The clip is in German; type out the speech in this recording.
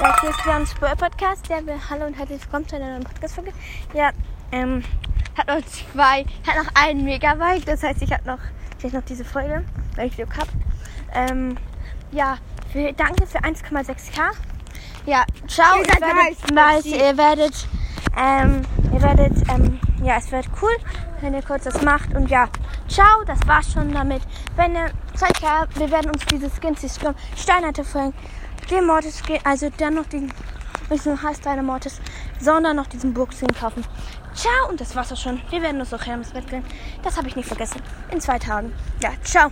Ja, hier ist Leon Spur Podcast. Ja, hallo und herzlich willkommen zu einer neuen Podcast-Folge. Ja, ähm, hat noch zwei, hat noch einen Megabyte. Das heißt, ich habe noch, vielleicht noch diese Folge, weil ich Glück habe. Ähm, ja, für, danke für 1,6k. Ja, ciao. Ihr Ihr werdet, nice, nice, ihr werdet, ähm, ihr werdet, ähm, ja, es wird cool, wenn ihr kurz das macht. Und ja, ciao, das war's schon damit. Wenn ihr Zeit habt, wir werden uns diese Skins, die Sturm, Steinerte folgen, den Mortis, also dann noch den, nicht nur heißt deine Mortis, sondern noch diesen Burgskin kaufen. Ciao, und das war's auch schon. Wir werden uns noch her ins. Das habe ich nicht vergessen. In zwei Tagen. Ja, ciao.